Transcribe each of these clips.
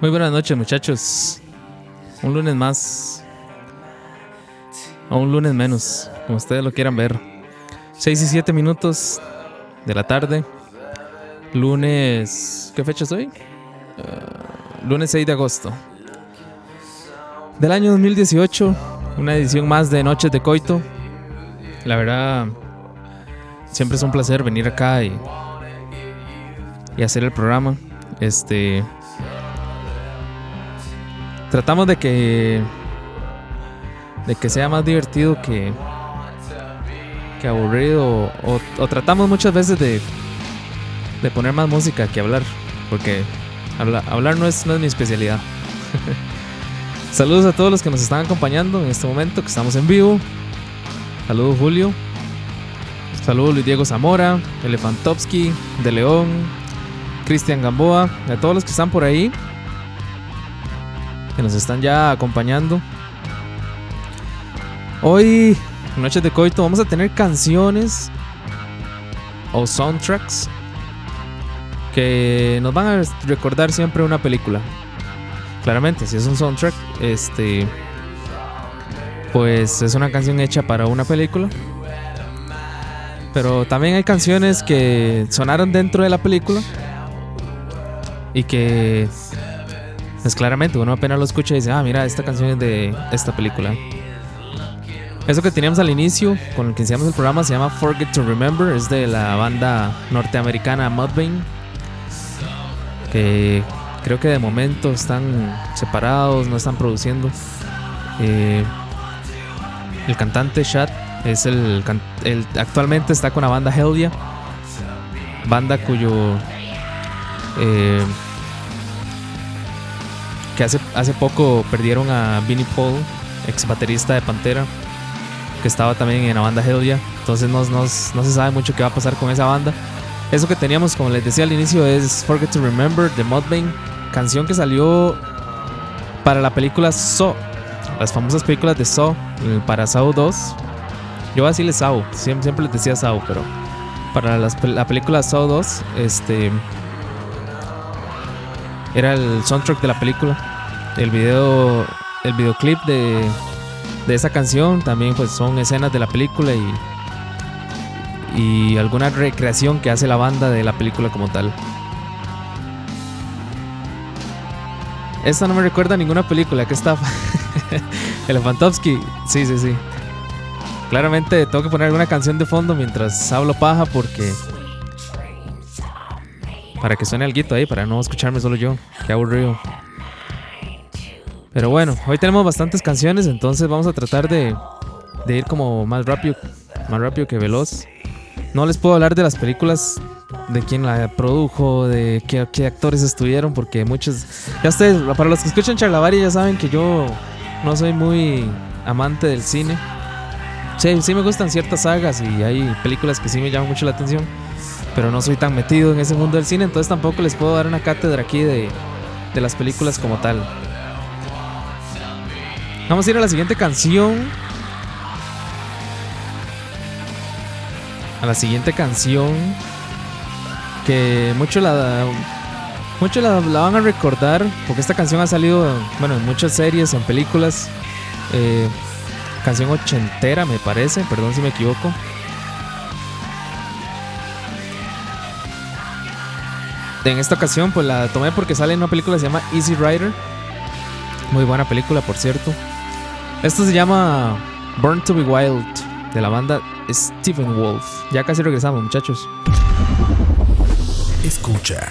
Muy buenas noches muchachos. Un lunes más. O un lunes menos, como ustedes lo quieran ver. 6 y 7 minutos de la tarde. Lunes... ¿Qué fecha es hoy? Eh, lunes 6 de agosto. Del año 2018. Una edición más de Noches de Coito. La verdad, siempre es un placer venir acá y, y hacer el programa. Este, tratamos de que de que sea más divertido que que aburrido o, tratamos muchas veces de de poner más música que hablar porque habla- hablar no es, no es mi especialidad. Saludos a todos los que nos están acompañando en este momento que estamos en vivo. Saludos Julio. Saludos Luis Diego Zamora Elefantovsky De León Cristian Gamboa a todos los que están por ahí que nos están ya acompañando. Hoy, en Noches de Coito, vamos a tener canciones o soundtracks que nos van a recordar siempre una película. Claramente, si es un soundtrack, este pues es una canción hecha para una película. Pero también hay canciones que sonaron dentro de la película y que pues claramente uno apenas lo escucha y dice, ah, mira, esta canción es de esta película. Eso que teníamos al inicio, con el que iniciamos el programa, se llama Forget to Remember, es de la banda norteamericana Mudvayne, que creo que de momento están separados, no están produciendo. Eh, el cantante Shad es el, el actualmente está con la banda Heldia, banda cuyo eh, que hace, hace poco perdieron a Vinnie Paul, ex baterista de Pantera, que estaba también en la banda Hellia. Entonces no, no- no se sabe mucho qué va a pasar con esa banda. Eso que teníamos, como les decía al inicio, es Forget to Remember de Mudvayne, canción que salió para la película Saw, las famosas películas de Saw, eh, para Saw 2. Yo voy a decirle Saw, siempre, siempre les decía Saw, pero para las la película Saw 2, este era el soundtrack de la película. El video, el videoclip de, de esa canción también pues son escenas de la película y y alguna recreación que hace la banda de la película como tal. Esta no me recuerda a ninguna película, que está Elefantovsky. Sí, sí, sí. Claramente tengo que poner alguna canción de fondo mientras hablo paja porque para que suene algo ahí, para no escucharme solo yo. Qué aburrido. Pero bueno, hoy tenemos bastantes canciones, entonces vamos a tratar de, ir como más rápido, más rápido que veloz. No les puedo hablar de las películas, de quién la produjo, de qué, actores estuvieron, porque muchos... Ya ustedes, para los que escuchan Charlavaria ya saben que yo no soy muy amante del cine. Sí, sí me gustan ciertas sagas y hay películas que sí me llaman mucho la atención pero no soy tan metido en ese mundo del cine, entonces tampoco les puedo dar una cátedra aquí de, de las películas como tal. Vamos a ir a la siguiente canción. A la siguiente canción que mucho la mucho la, van a recordar porque esta canción ha salido bueno en muchas series, en películas. Eh, canción ochentera me parece, perdón si me equivoco. En esta ocasión pues la tomé porque sale en una película que se llama Easy Rider. Muy buena película, por cierto. Esto se llama Born to be Wild de la banda Stephen Wolf. Ya casi regresamos, muchachos. Escucha.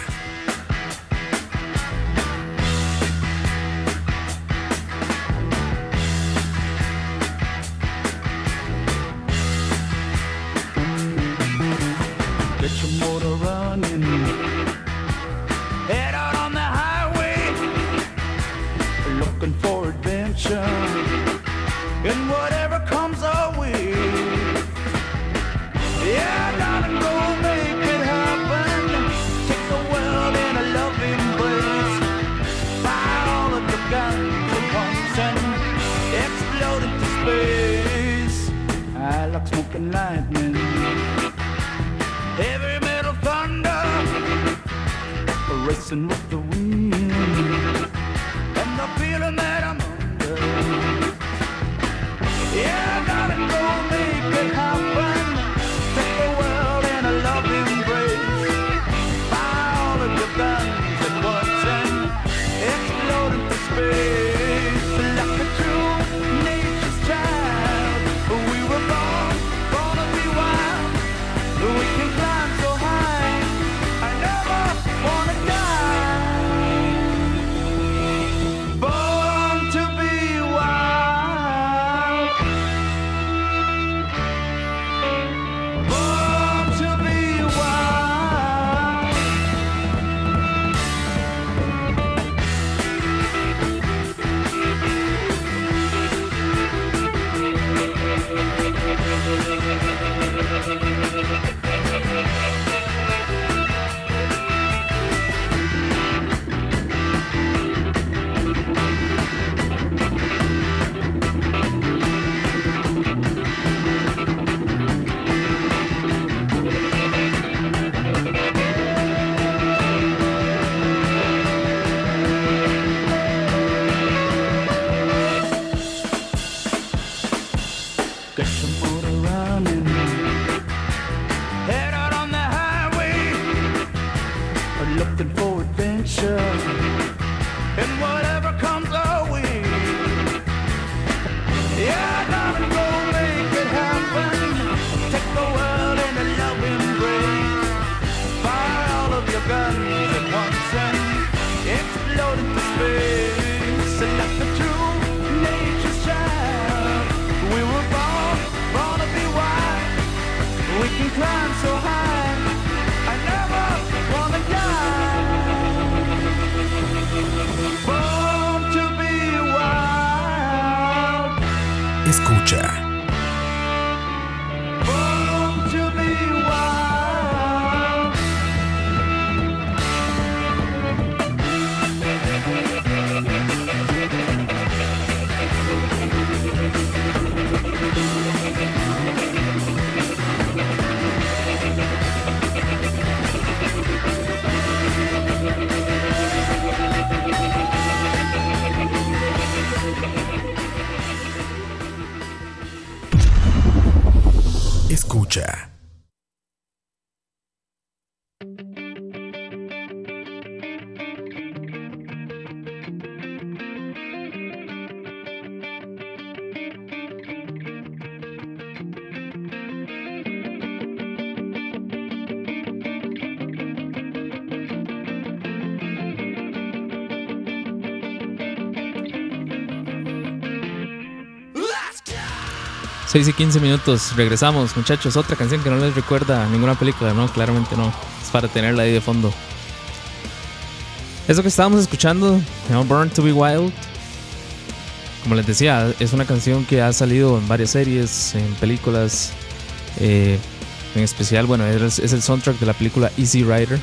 Escucha. 6 y 15 minutos, regresamos, muchachos. Otra canción que no les recuerda ninguna película, no, claramente no. Es para tenerla ahí de fondo. Eso que estábamos escuchando, llama Born to Be Wild. Como les decía, es una canción que ha salido en varias series, en películas. eh, en especial, bueno, es, es el soundtrack de la película Easy Rider.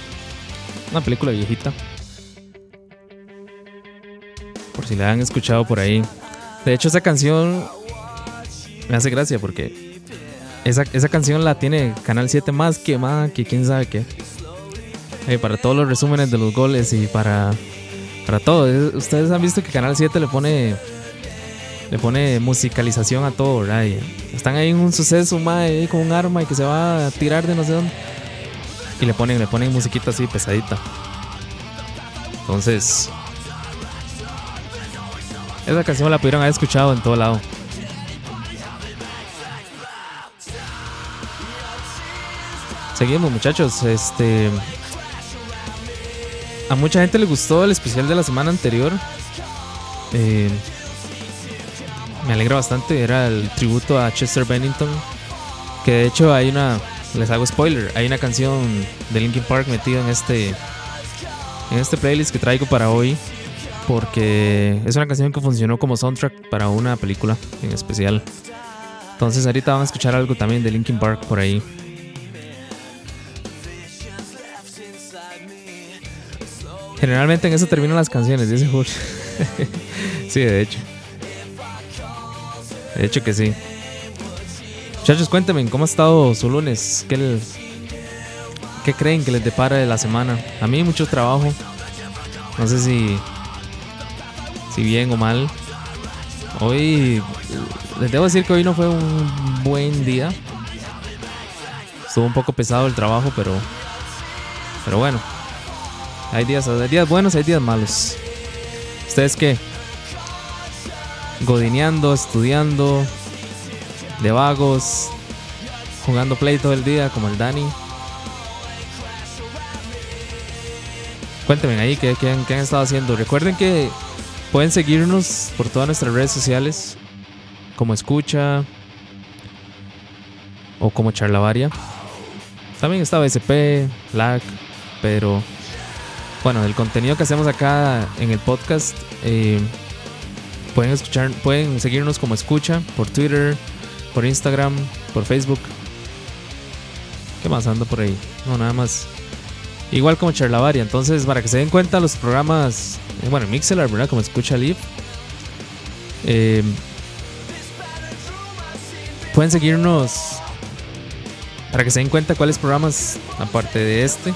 Una película viejita. Por si la han escuchado por ahí. De hecho, esa canción me hace gracia porque esa, esa canción la tiene Canal 7 más quemada que quién sabe qué. Eh, para todos los resúmenes de los goles y para, para todo. Es- Ustedes han visto que Canal 7 le pone le pone musicalización a todo, ¿verdad? Y están ahí en un suceso, mae, con un arma y que se va a tirar de no sé dónde. Y le ponen, le ponen musiquita así pesadita. Entonces, esa canción la pudieron haber escuchado en todo lado. Seguimos, muchachos. Este. A mucha gente le gustó el especial de la semana anterior. Eh, me alegra bastante. Era el tributo a Chester Bennington. Que de hecho hay una. Les hago spoiler. Hay una canción de Linkin Park metida en este. En este playlist que traigo para hoy. Porque es una canción que funcionó como soundtrack para una película en especial. Entonces ahorita van a escuchar algo también de Linkin Park por ahí. Generalmente en eso terminan las canciones, dice Julio. sí, de hecho. De hecho que sí. Muchachos, cuéntenme, ¿cómo ha estado su lunes? ¿Qué, le- ¿Qué creen que les depara de la semana? A mí mucho trabajo. No sé si, si bien o mal. Hoy, les debo decir que hoy no fue un buen día. Estuvo un poco pesado el trabajo, pero, pero bueno. Hay días, hay días buenos, hay días malos. ¿Ustedes qué? Godineando, estudiando, de vagos, jugando play todo el día como el Dani. Cuéntenme ahí qué, han, qué han estado haciendo. Recuerden que pueden seguirnos por todas nuestras redes sociales, como Escucha o como Charlavaria. También está BSP, Lag, pero bueno, el contenido que hacemos acá en el podcast, eh, pueden escuchar, pueden seguirnos como escucha por Twitter, por Instagram, por Facebook. ¿Qué más ando por ahí? No, nada más. Igual como Charlavaria. Entonces, para que se den cuenta, los programas, eh, bueno, Mixelar, ¿verdad? Como escucha Live. Eh, pueden seguirnos para que se den cuenta cuáles programas, aparte de este,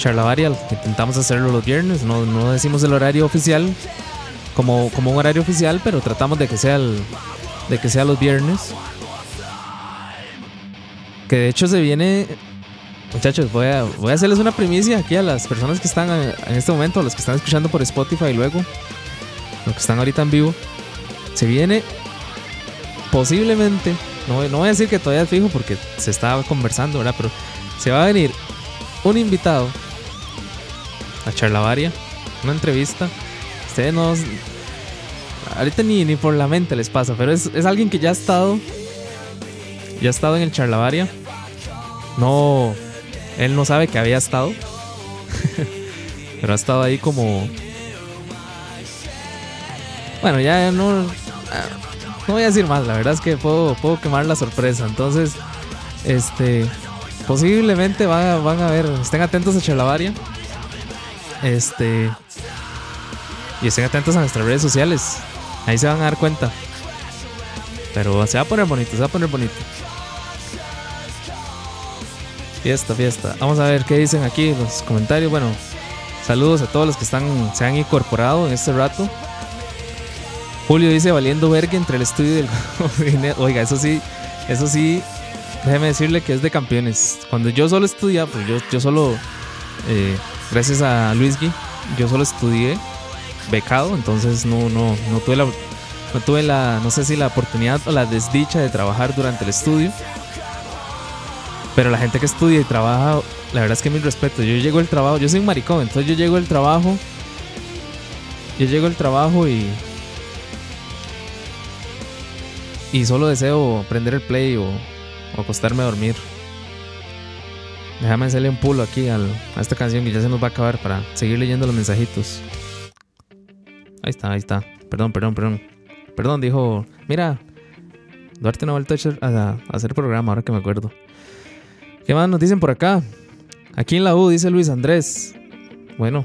Charlavaria, que intentamos hacerlo los viernes. No, no decimos el horario oficial como, como un horario oficial, pero tratamos de que sea el, de que sea los viernes. Que de hecho se viene. Muchachos, voy a, voy a hacerles una primicia aquí a las personas que están en este momento, a los que están escuchando por Spotify y luego, los que están ahorita en vivo. Se viene posiblemente, no, no voy a decir que todavía es fijo porque se estaba conversando, ¿verdad? Pero se va a venir un invitado a Charlavaria, una entrevista. Ustedes no. Ahorita ni, ni por la mente les pasa, pero es, es alguien que ya ha estado. Ya ha estado en el Charlavaria. No. Él no sabe que había estado. pero ha estado ahí como. Bueno, ya no. no voy a decir más, la verdad es que puedo, puedo quemar la sorpresa. Entonces, este, posiblemente van a, van a ver, estén atentos a Charlavaria. Este, y estén atentos a nuestras redes sociales. Ahí se van a dar cuenta. Pero se va a poner bonito, se va a poner bonito. Fiesta, fiesta. Vamos a ver qué dicen aquí los comentarios. Bueno, saludos a todos los que están, se han incorporado en este rato. Julio dice valiendo verga entre el estudio y el dinero. Oiga, eso sí, eso sí, déjeme decirle que es de campeones. Cuando yo solo estudiaba, pues yo, yo solo, eh, gracias a Luis Gui, yo solo estudié becado, entonces no, no, no tuve la, no tuve la, no sé si la oportunidad o la desdicha de trabajar durante el estudio. Pero la gente que estudia y trabaja, la verdad es que mi respeto. Yo llego al trabajo, yo soy un maricón, entonces yo llego al trabajo, yo llego al trabajo y y solo deseo prender el play o, o acostarme a dormir. Déjame hacerle un pulo aquí a esta canción que ya se nos va a acabar para seguir leyendo los mensajitos. Ahí está, ahí está. Perdón, perdón, perdón. Perdón, dijo. Mira, Duarte no vuelto a hacer, programa, ahora que me acuerdo. ¿Qué más nos dicen por acá? Aquí en la U, dice Luis Andrés. Bueno,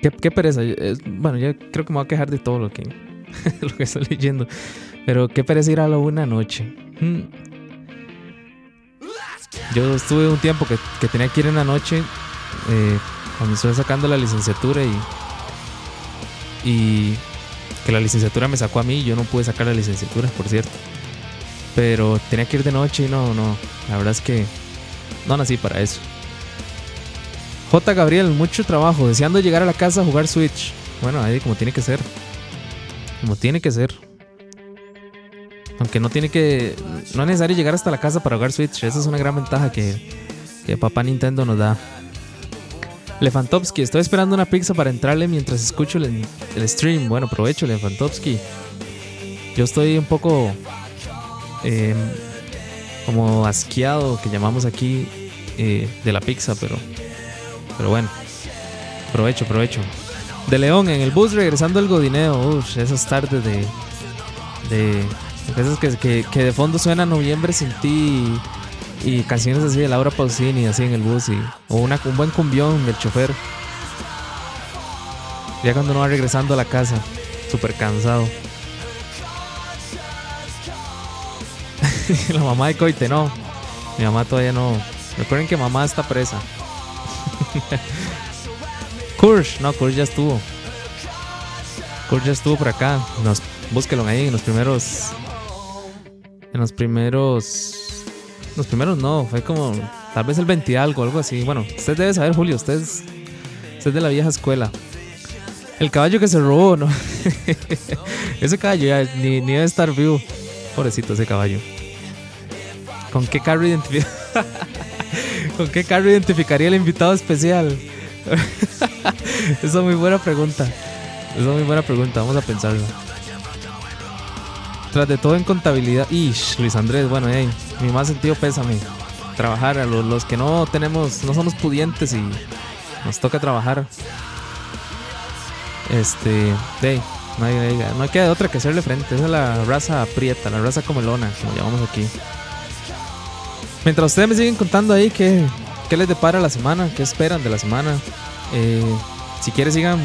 qué, pereza. Es- bueno, yo creo que me voy a quejar de todo lo que, lo que estoy leyendo. Pero qué pereza ir a la una anoche. Hmm. Yo estuve un tiempo que, que tenía que ir en la noche eh, cuando estuve sacando la licenciatura y, y que la licenciatura me sacó a mí. Yo no pude sacar la licenciatura, por cierto. Pero tenía que ir de noche y no, no. La verdad es que no nací para eso. J. Gabriel, mucho trabajo. Deseando llegar a la casa a jugar Switch. Bueno, ahí como tiene que ser. Como tiene que ser. Aunque no tiene que. No es necesario llegar hasta la casa para jugar Switch. Esa es una gran ventaja que, que papá Nintendo nos da. Lefantovsky, estoy esperando una pizza para entrarle mientras escucho el, el stream. Bueno, provecho, Lefantovsky. Yo estoy un poco. eh, como asqueado, que llamamos aquí, eh, de la pizza, pero. Pero bueno. Provecho, provecho. De León, en el bus regresando al Godineo. Uf, esas tardes de. de esas que, que, que de fondo suena Noviembre sin ti y, y canciones así de Laura Pausini, así en el bus. Y, o una, un buen cumbión del chofer. Ya cuando uno va regresando a la casa, súper cansado. la mamá de Coite, no. Mi mamá todavía no. Recuerden que mamá está presa. Kursh, no, Kursh ya estuvo. Kursh ya estuvo por acá. Nos, búsquelo ahí en los primeros. En los primeros. Los primeros no, fue como. Tal vez el 20 y algo, algo así. Bueno, usted debe saber, Julio. Usted es, usted es de la vieja escuela. El caballo que se robó, ¿no? ese caballo ya ni, debe estar vivo. Pobrecito ese caballo. ¿Con qué carro identifica? ¿Con qué carro identificaría el invitado especial? Esa es muy buena pregunta. Esa es muy buena pregunta. Vamos a pensarlo. Tras de todo en contabilidad. Ish, Luis Andrés, bueno, hey, mi más sentido pésame. Trabajar a los, que no tenemos, no somos pudientes y nos toca trabajar. Este, hey, no hay, no hay queda otra que hacerle frente. Esa es la raza aprieta, la raza comelona, como llamamos aquí. Mientras ustedes me siguen contando ahí qué, qué les depara la semana, qué esperan de la semana. Eh, si quieren sigan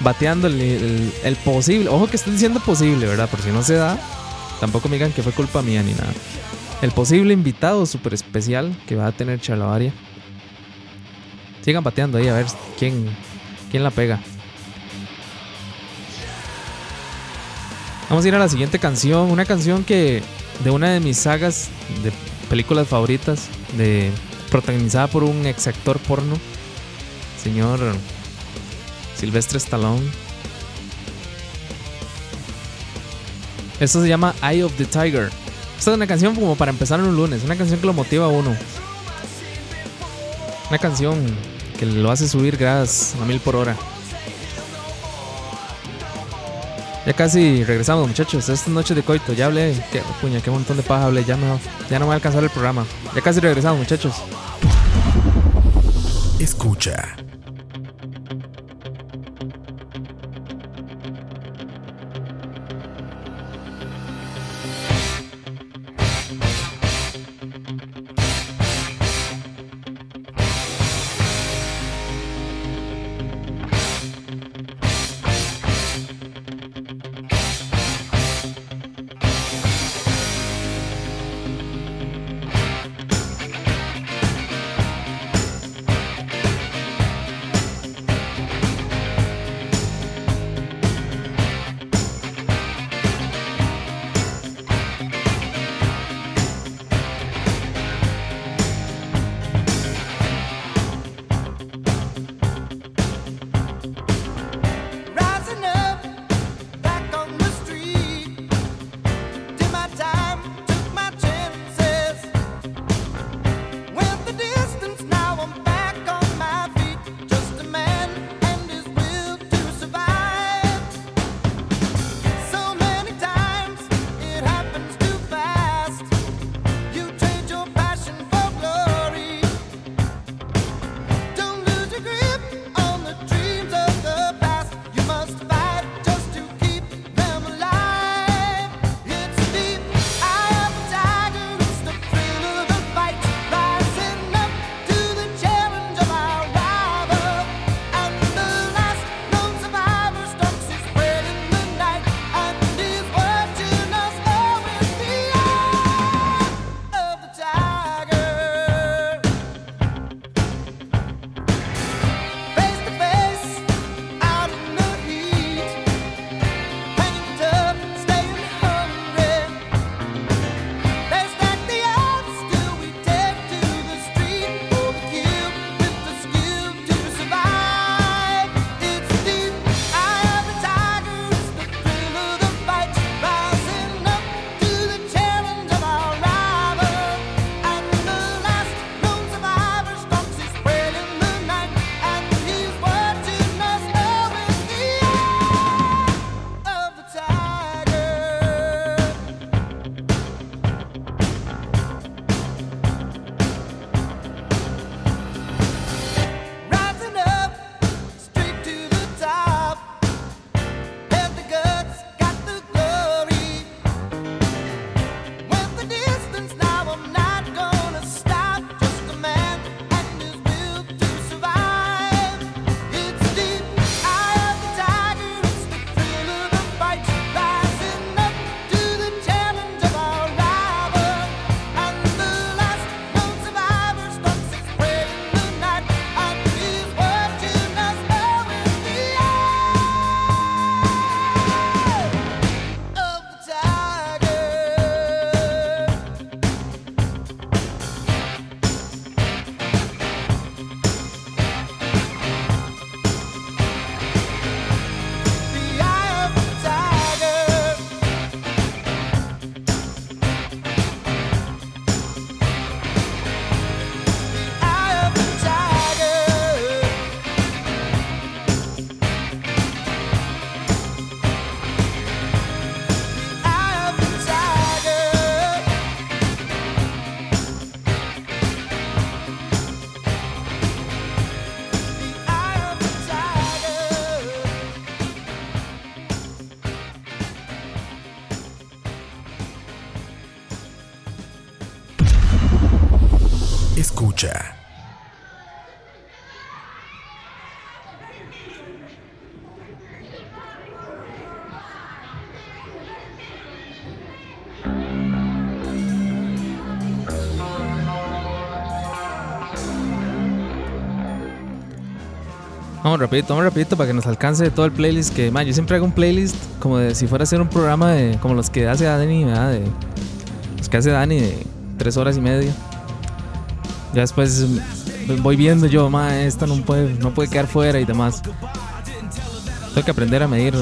bateando el, el- posible. Ojo que estoy diciendo posible, ¿verdad? Por si no se da, tampoco me digan que fue culpa mía ni nada. El posible invitado súper especial que va a tener Charlavaria. Sigan bateando ahí a ver quién, quién la pega. Vamos a ir a la siguiente canción. Una canción que de una de mis sagas de películas favoritas, de, protagonizada por un ex actor porno, señor Silvestre Stallone. Esto se llama Eye of the Tiger. Esta es una canción como para empezar en un lunes, una canción que lo motiva a uno. Una canción que lo hace subir gradas a mil por hora. Ya casi regresamos, muchachos. Esta noche de coito, ya hablé. Qué, puña, qué montón de paja hablé. Ya, ya no me va a alcanzar el programa. Ya casi regresamos, muchachos. Escucha. Vamos rapidito, vamos rapidito para que nos alcance todo el playlist que, man, yo siempre hago un playlist como de si fuera a hacer un programa de como los que hace Dani, ¿verdad? De, los que hace Dani de tres horas y media. Ya después voy viendo yo, man, esta no puede, no puede quedar fuera y demás. Tengo que aprender a medir.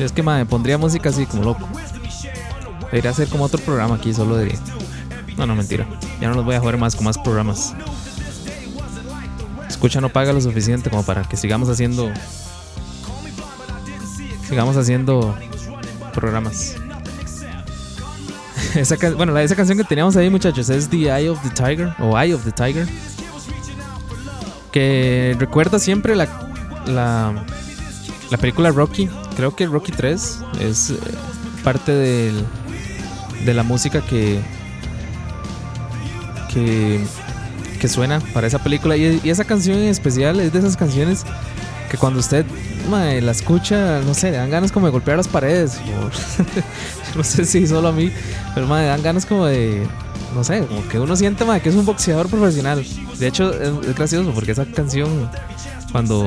Es que, man, pondría música así como loco. Debería hacer como otro programa aquí solo de... No, no, mentira. Ya no los voy a jugar más con más programas. Escucha no paga lo suficiente como para que sigamos haciendo. Sigamos haciendo programas. Esa bueno, esa canción que teníamos ahí, muchachos, es The Eye of the Tiger o Eye of the Tiger. Que recuerda siempre la, la, la película Rocky. Creo que Rocky 3 es eh, parte del, de la música que, que que suena para esa película. Y, esa canción en especial es de esas canciones que cuando usted la escucha, no sé, le dan ganas como de golpear las paredes. no sé si solo a mí, pero dan ganas como de, no sé, como que uno siente que es un boxeador profesional. De hecho, es, es gracioso porque esa canción, cuando,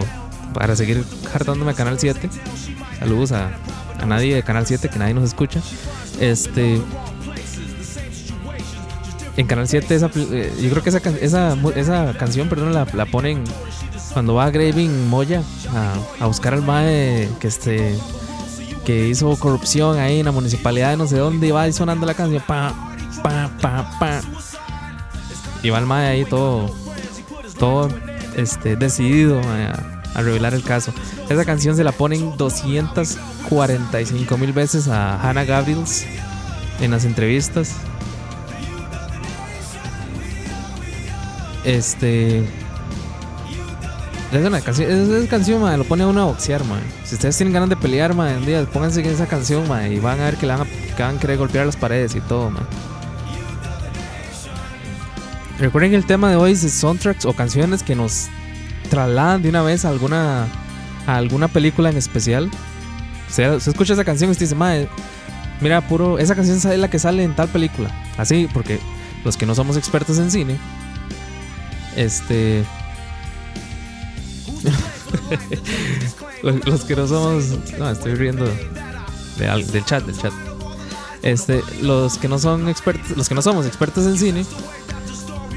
para seguir hartándome a Canal 7, saludos a, a nadie de Canal 7, que nadie nos escucha. Este, en Canal 7 esa, eh, yo creo que esa, esa, esa canción perdón la, ponen cuando va Graving Moya a, a buscar al mae que este que hizo corrupción ahí en la municipalidad de no sé dónde y va ahí sonando la canción pa pa pa pa. Y va el mae ahí todo todo este decidido a, a revelar el caso. Esa canción se la ponen 245 mil veces a Hannah Gabriels en las entrevistas Este. Es una canción, es- esa canción, madre, lo pone a uno a boxear, madre. Si ustedes tienen ganas de pelear, madre, un día pónganse en esa canción, madre, y van a ver que, le van a, que van a querer golpear las paredes y todo, madre. Recuerden que el tema de hoy es soundtracks o canciones que nos trasladan de una vez a alguna, alguna película en especial. O sea, escucha esa canción y usted dice, madre, mira, puro, esa canción es la que sale en tal película. Así, porque los que no somos expertos en cine, este. los, que no somos. No, estoy riendo de del chat, del chat. Este, los que no son expertos, los que no somos expertos en cine,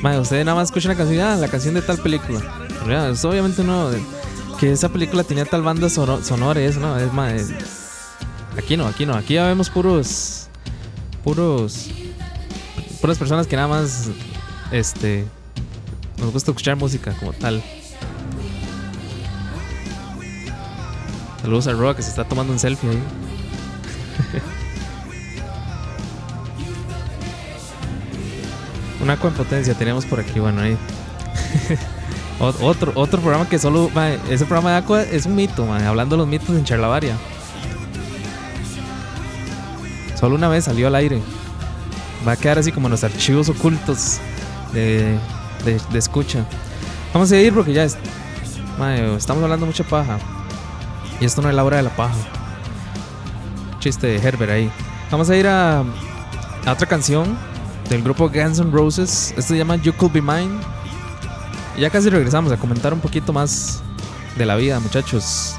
madre, usted nada más escucha la canción, ah, la canción de tal película. Ya, eso obviamente no, que esa película tenía tal banda sono- sonora no, es más, aquí no, aquí no, aquí ya vemos puros, puros, puras personas que nada más, este, nos gusta escuchar música como tal. Saludos a Roa que se está tomando un selfie ahí. Una en potencia tenemos por aquí, bueno ahí. Ot- otro, otro programa que solo. ese programa de Aqua es un mito, mae, hablando de los mitos en Charlavaria. Solo una vez salió al aire. Va a quedar así como en los archivos ocultos de, de, escucha. Vamos a ir porque ya estamos hablando mucha paja. Y esto no es la hora de la paja. Chiste de Herbert ahí. Vamos a ir a, a otra canción del grupo Guns N' Roses. Esto se llama You Could Be Mine. Y ya casi regresamos a comentar un poquito más de la vida, muchachos.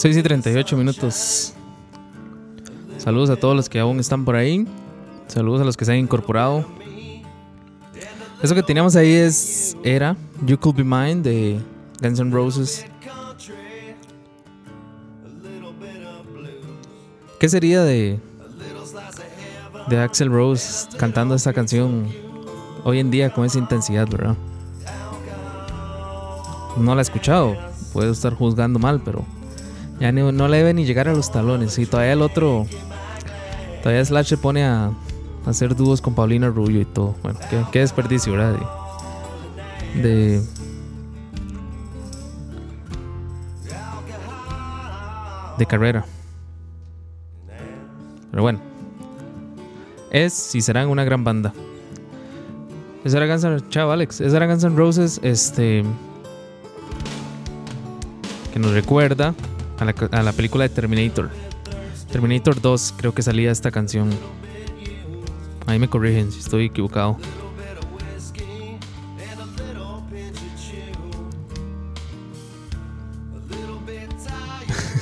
6 y 38 minutos. Saludos a todos los que aún están por ahí. Saludos a los que se han incorporado. Eso que teníamos ahí es era You Could Be Mine de Guns N' Roses. ¿Qué sería de de Axel Rose cantando esta canción hoy en día con esa intensidad, verdad? No la he escuchado, puedo estar juzgando mal, pero ya no le debe ni llegar a los talones. Y todavía el otro, todavía Slash se pone a, hacer dúos con Paulina Rubio y todo. Bueno, qué, qué desperdicio, ¿verdad? De, de de carrera. Pero bueno. Es y serán una gran banda. Esa era Guns N' Chao, Alex. Esa era Guns N' Roses. Este. Que nos recuerda a la, a la película de Terminator. Terminator 2, creo que salía esta canción. Ahí me corrigen si estoy equivocado.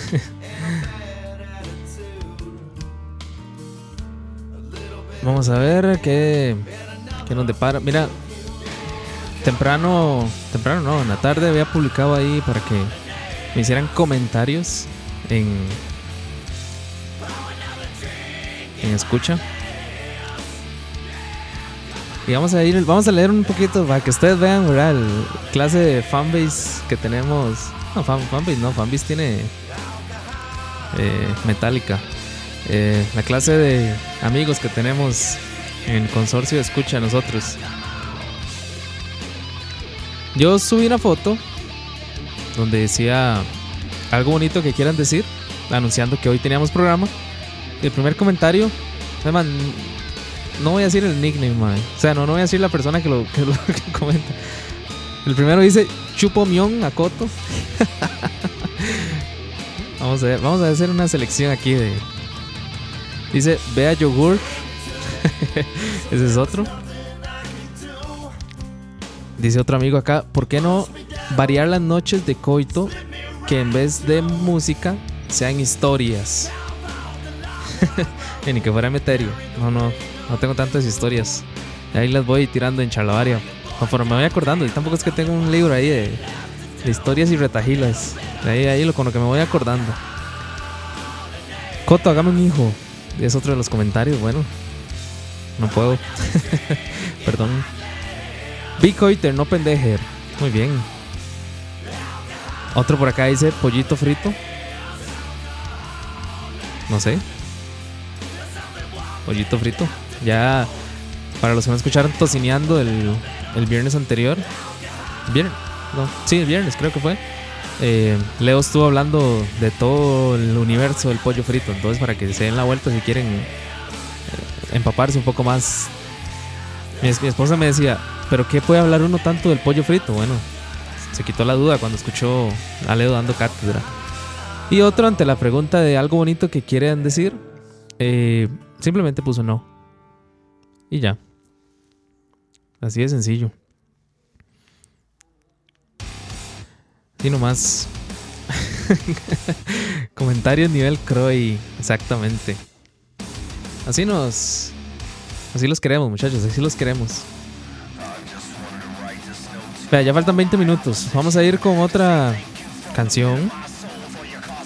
Vamos a ver qué, qué nos depara. Mira, temprano, temprano no, en la tarde había publicado ahí para que me hicieran comentarios en, en escucha. Y vamos a ir, vamos a leer un poquito para que ustedes vean, ¿verdad? El clase de fanbase que tenemos. No, fan, fanbase no, fanbase tiene eh, Metallica. Eh, la clase de amigos que tenemos en consorcio de escucha nosotros. Yo subí una foto donde decía algo bonito que quieran decir, anunciando que hoy teníamos programa. El primer comentario, además, no voy a decir el nickname, mae. O sea, no, no voy a decir la persona que lo, que lo- que comenta. El primero dice Chupo Mion Akoto. vamos a ver, vamos a hacer una selección aquí de. Dice Vea Yogur. Ese es otro. Dice otro amigo acá, ¿por qué no variar las noches de coito que en vez de música sean historias? Ni que fuera Meterio. No, no, no tengo tantas historias. Ahí las voy tirando en charlavaria. Conforme me voy acordando. Y tampoco es que tengo un libro ahí de, de historias y retajilas. Ahí, ahí lo, con lo que me voy acordando. Coto, hágame un hijo. Es otro de los comentarios. Bueno, no puedo. Perdón. Bitcoiter, no pendejer. Muy bien. Otro por acá dice pollito frito. No sé. Pollito frito. Ya, para los que no escucharon tocineando el, el viernes anterior. Viernes, no, sí, el viernes creo que fue. eh, Leo estuvo hablando de todo el universo del pollo frito. Entonces, para que se den la vuelta si quieren eh, empaparse un poco más. Mi, mi esposa me decía, ¿pero qué puede hablar uno tanto del pollo frito? Bueno, se quitó la duda cuando escuchó a Leo dando cátedra. Y otro ante la pregunta de algo bonito que quieren decir, eh, simplemente puso no. Y ya. Así de sencillo. Y nomás. Comentarios nivel Croy. Exactamente. Así nos. Así los queremos, muchachos. Así los queremos. Vea, ya faltan 20 minutos. Vamos a ir con otra canción.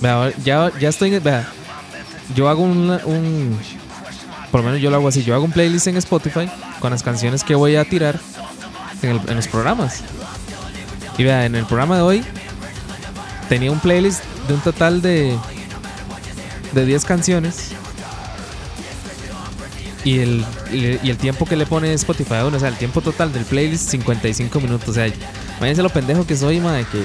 Vea, ya, ya estoy. Vea, yo hago un, un. Por lo menos yo lo hago así. Yo hago un playlist en Spotify con las canciones que voy a tirar en, en los programas. Y vea, en el programa de hoy tenía un playlist de un total de. de 10 canciones. Y el, y el tiempo que le pone Spotify a uno, o sea, el tiempo total del playlist, 55 minutos. O sea, imagínense lo pendejo que soy, madre, que,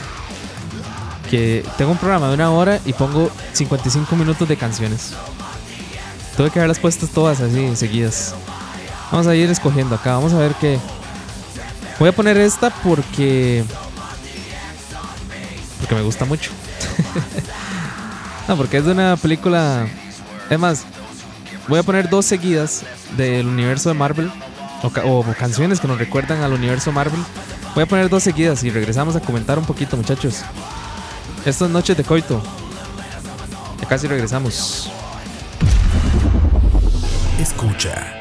que tengo un programa de una hora y pongo 55 minutos de canciones. Tuve que haberlas puestas todas así, seguidas. Vamos a ir escogiendo acá, vamos a ver qué. Voy a poner esta porque. Porque me gusta mucho. no, porque es de una película. Es más, voy a poner dos seguidas del universo de Marvel. O, ca- o canciones que nos recuerdan al universo Marvel. Voy a poner dos seguidas y regresamos a comentar un poquito, muchachos. Estas noches de coito. Ya casi regresamos. Escucha.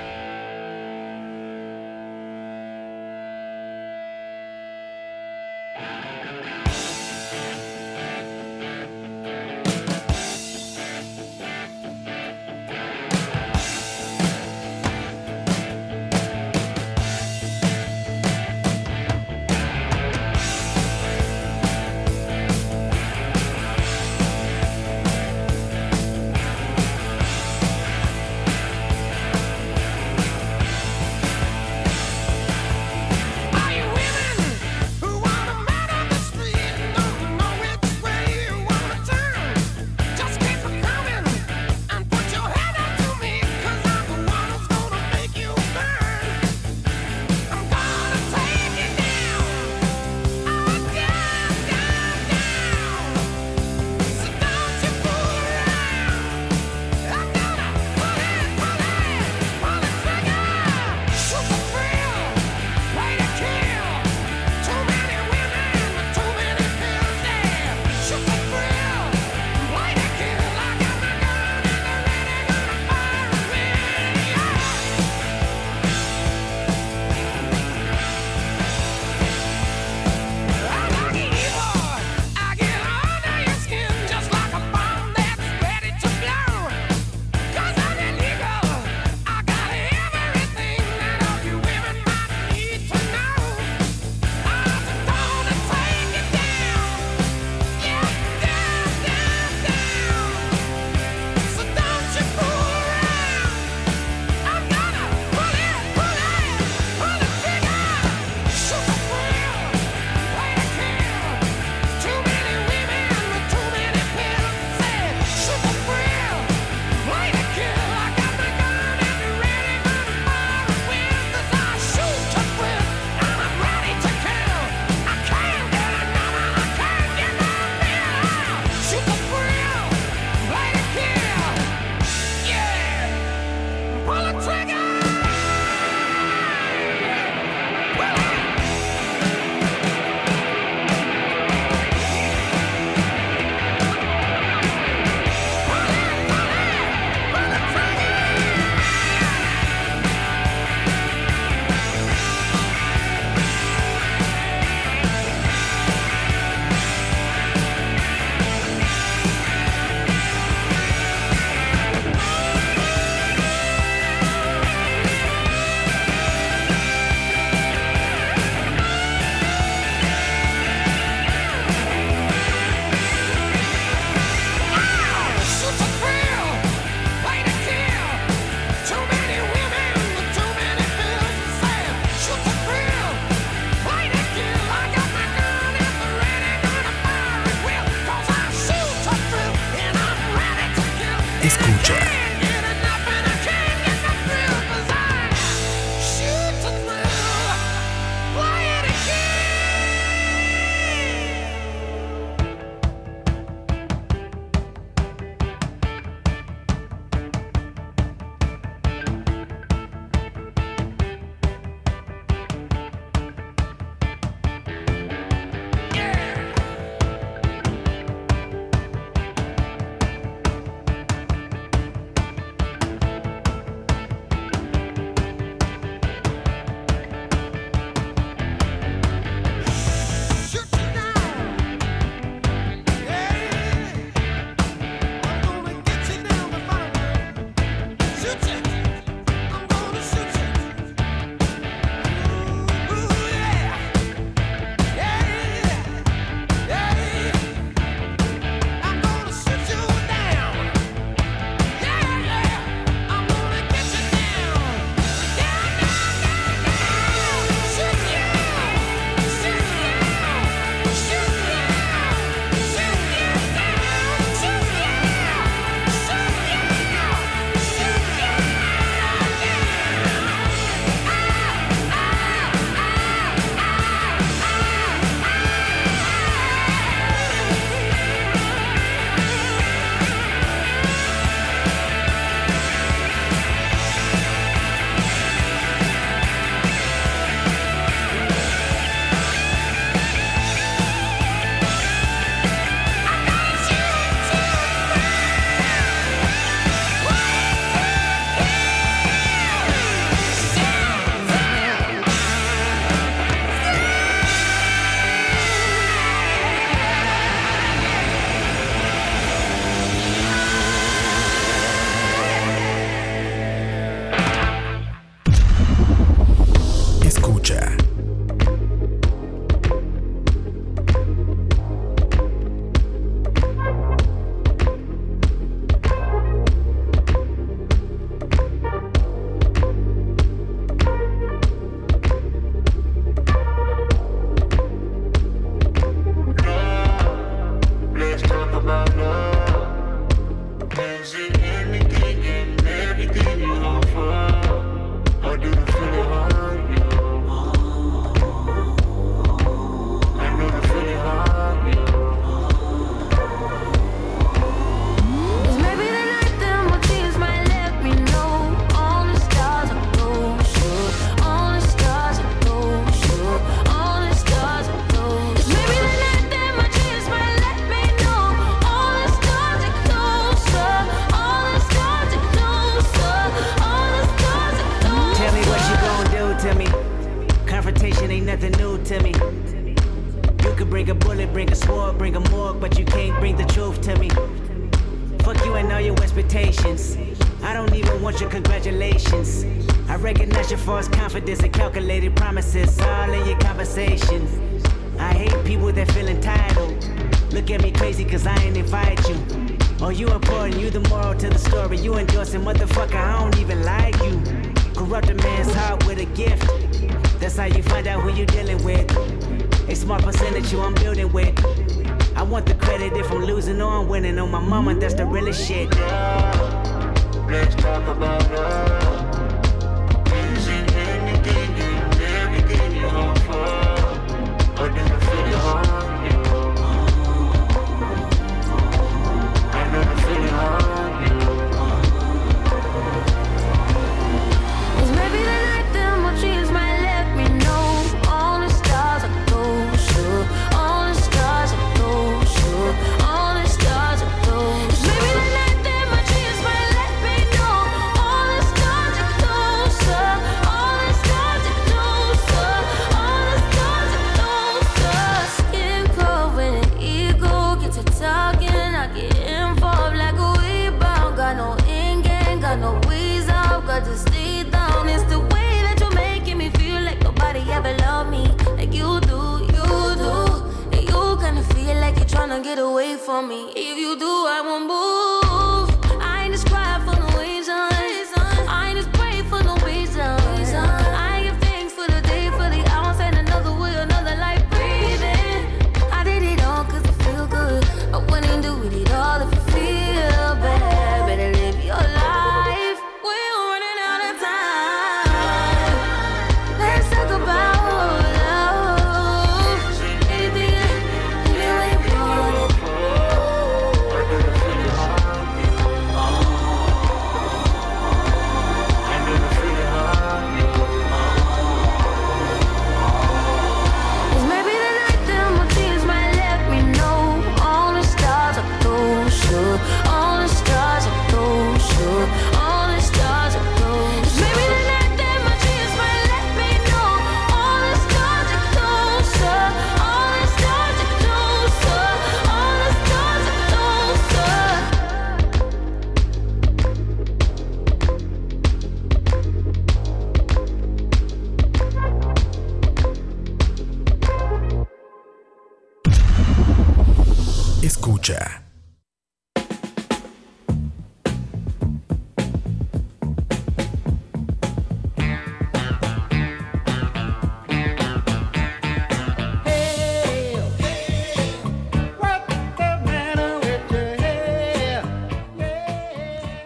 Escucha.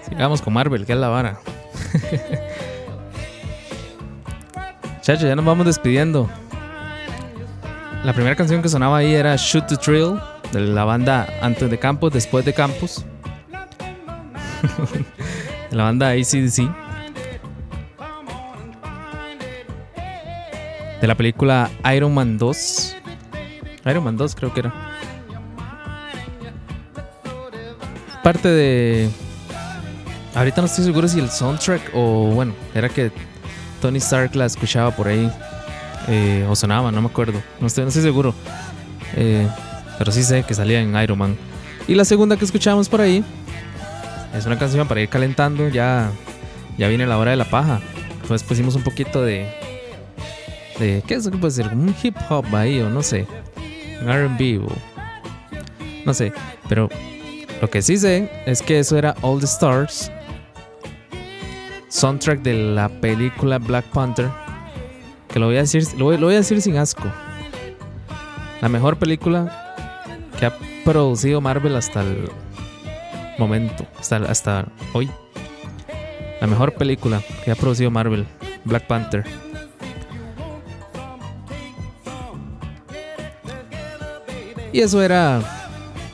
Sigamos con Marvel, que es la vara. Chacho, ya nos vamos despidiendo. La primera canción que sonaba ahí era Shoot the Thrill de la banda antes de Campos, después de Campos. de la banda ACDC. De la película Iron Man 2. Iron Man 2 creo que era. Parte de Ahorita no estoy seguro si el soundtrack o bueno, era que Tony Stark la escuchaba por ahí eh, o sonaba, no me acuerdo. No estoy, no estoy seguro. Eh, pero sí sé que salía en Iron Man. Y la segunda que escuchamos por ahí es una canción para ir calentando. Ya, ya viene la hora de la paja. Entonces pusimos un poquito de. de ¿Qué es lo que puede ser? Un hip hop ahí o no sé. Un RB. No sé. Pero lo que sí sé es que eso era All the Stars. Soundtrack de la película Black Panther. Que lo voy a decir, lo voy a decir sin asco. La mejor película que ha producido Marvel hasta el momento. Hasta, hasta hoy. La mejor película que ha producido Marvel. Black Panther. Y eso era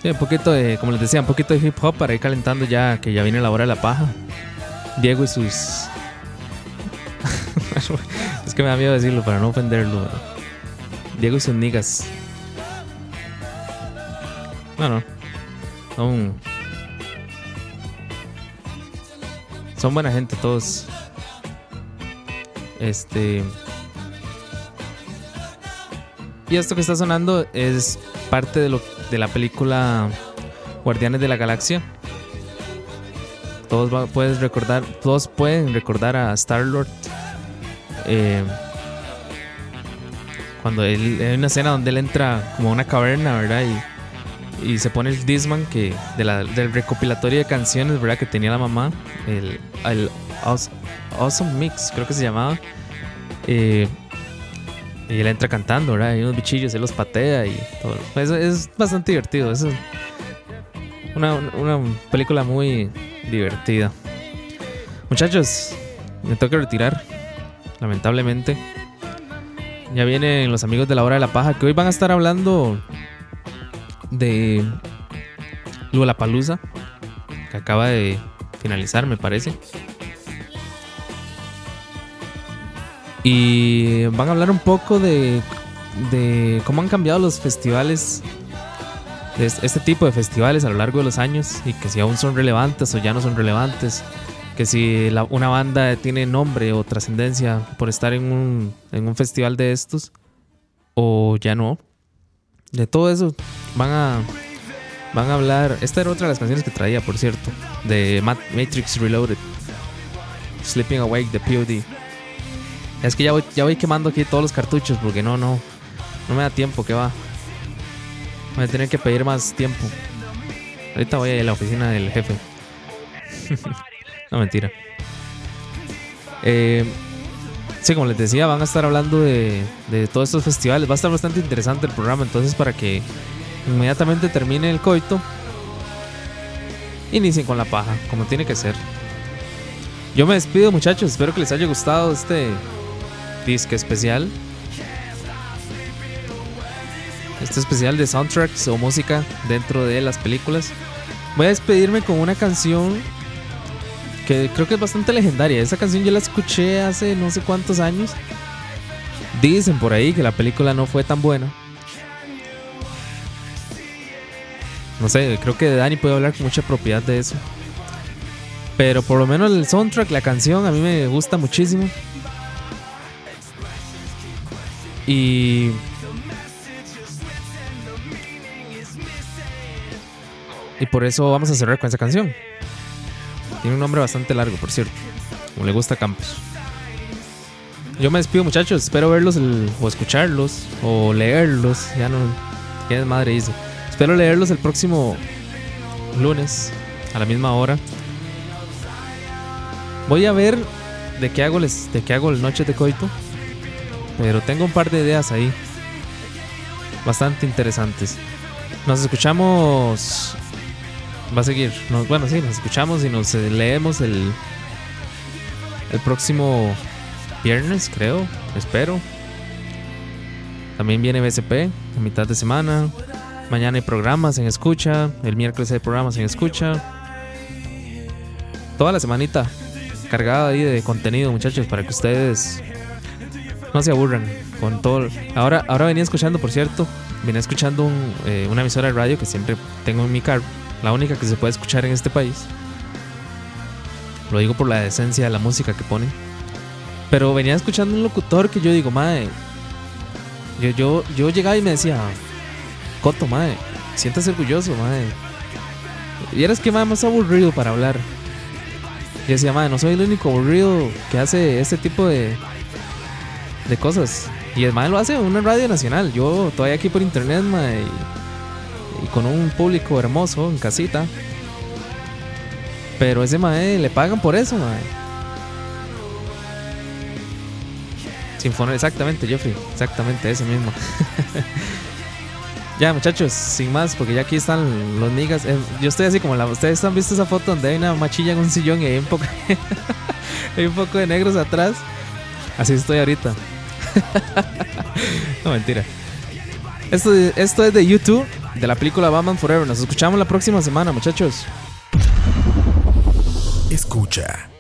un poquito de, como les decía, un poquito de hip hop para ir calentando ya que ya viene la hora de la paja. Diego y sus. es que me da miedo decirlo para no ofenderlo. Diego y sus niggas. No, no. Son. Son buena gente todos. Este. Y esto que está sonando es parte de lo de la película Guardianes de la Galaxia. Todos puedes recordar, todos pueden recordar a Star Lord. cuando él hay una escena donde él entra como a una caverna, ¿verdad? Y, y se pone el Disman que de la, del recopilatorio de canciones, ¿verdad? Que tenía la mamá, el, el Awes- Awesome Mix, creo que se llamaba. Eh, y él entra cantando, ¿verdad? Hay unos bichillos, él los patea y todo. Es, es bastante divertido. Es una, una película muy divertida. Muchachos, me toca retirar. Lamentablemente. Ya vienen los amigos de la hora de la paja que hoy van a estar hablando de Palusa que acaba de finalizar, me parece. Y van a hablar un poco de, de cómo han cambiado los festivales, este tipo de festivales a lo largo de los años y que si aún son relevantes o ya no son relevantes, que si una banda tiene nombre o trascendencia por estar en un, en un festival de estos o ya no. De todo eso van a, van a hablar. Esta era otra de las canciones que traía, por cierto, de Ma- Matrix Reloaded, Sleeping Awake de POD. Es que ya voy, ya voy quemando aquí todos los cartuchos porque no, no, no me da tiempo, que va. Voy a tener que pedir más tiempo. Ahorita voy a ir a la oficina del jefe. no, mentira. Eh, sí, como les decía, van a estar hablando de, de todos estos festivales. Va a estar bastante interesante el programa, entonces para que inmediatamente termine el coito, inicien con la paja, como tiene que ser. Yo me despido, muchachos. Espero que les haya gustado este disque especial. Este especial de soundtracks o música dentro de las películas. Voy a despedirme con una canción que creo que es bastante legendaria. Esa canción yo la escuché hace no sé cuántos años. Dicen por ahí que la película no fue tan buena. No sé, creo que Dani puede hablar con mucha propiedad de eso. Pero por lo menos el soundtrack, la canción, a mí me gusta muchísimo. Y. Y por eso vamos a cerrar con esa canción. Tiene un nombre bastante largo, por cierto. Como le gusta Campos. Yo me despido, muchachos. Espero verlos o escucharlos o leerlos. Ya no. ¿Qué madre dice? Espero leerlos el próximo lunes a la misma hora. Voy a ver de qué hago les, de qué hago el noche de coito. Pero tengo un par de ideas ahí. Bastante interesantes. Nos escuchamos. Va a seguir. Nos- bueno, sí, nos escuchamos y nos eh, leemos el. El próximo viernes, creo. Espero. También viene BSP a mitad de semana. Mañana hay programas en escucha. El miércoles hay programas en escucha. Toda la semanita cargada ahí de contenido, muchachos, para que ustedes no se aburran con todo. Ahora, ahora venía escuchando, por cierto, venía escuchando un, eh, una emisora de radio que siempre tengo en mi carro, la única que se puede escuchar en este país. Lo digo por la decencia de la música que ponen. Pero venía escuchando un locutor que yo digo, madre. Yo, yo, yo llegaba y me decía, Coto, madre, siéntase orgulloso, madre. Y eres que madre más aburrido para hablar. Y decía, madre, no soy el único aburrido que hace este tipo de, de cosas. Y el madre lo hace en una radio nacional. Yo todavía aquí por internet, madre, y, y con un público hermoso en casita. Pero ese mae le pagan por eso, mae. Sinfonía, exactamente, Jeffrey. Exactamente, ese mismo. ya, muchachos, sin más, porque ya aquí están los niggas. Eh, yo estoy así como la. Ustedes han visto esa foto donde hay una machilla en un sillón y hay un poco, hay un poco de negros atrás. Así estoy ahorita. no, mentira. Esto, esto es de YouTube, de la película Batman Forever. Nos escuchamos la próxima semana, muchachos. Escucha.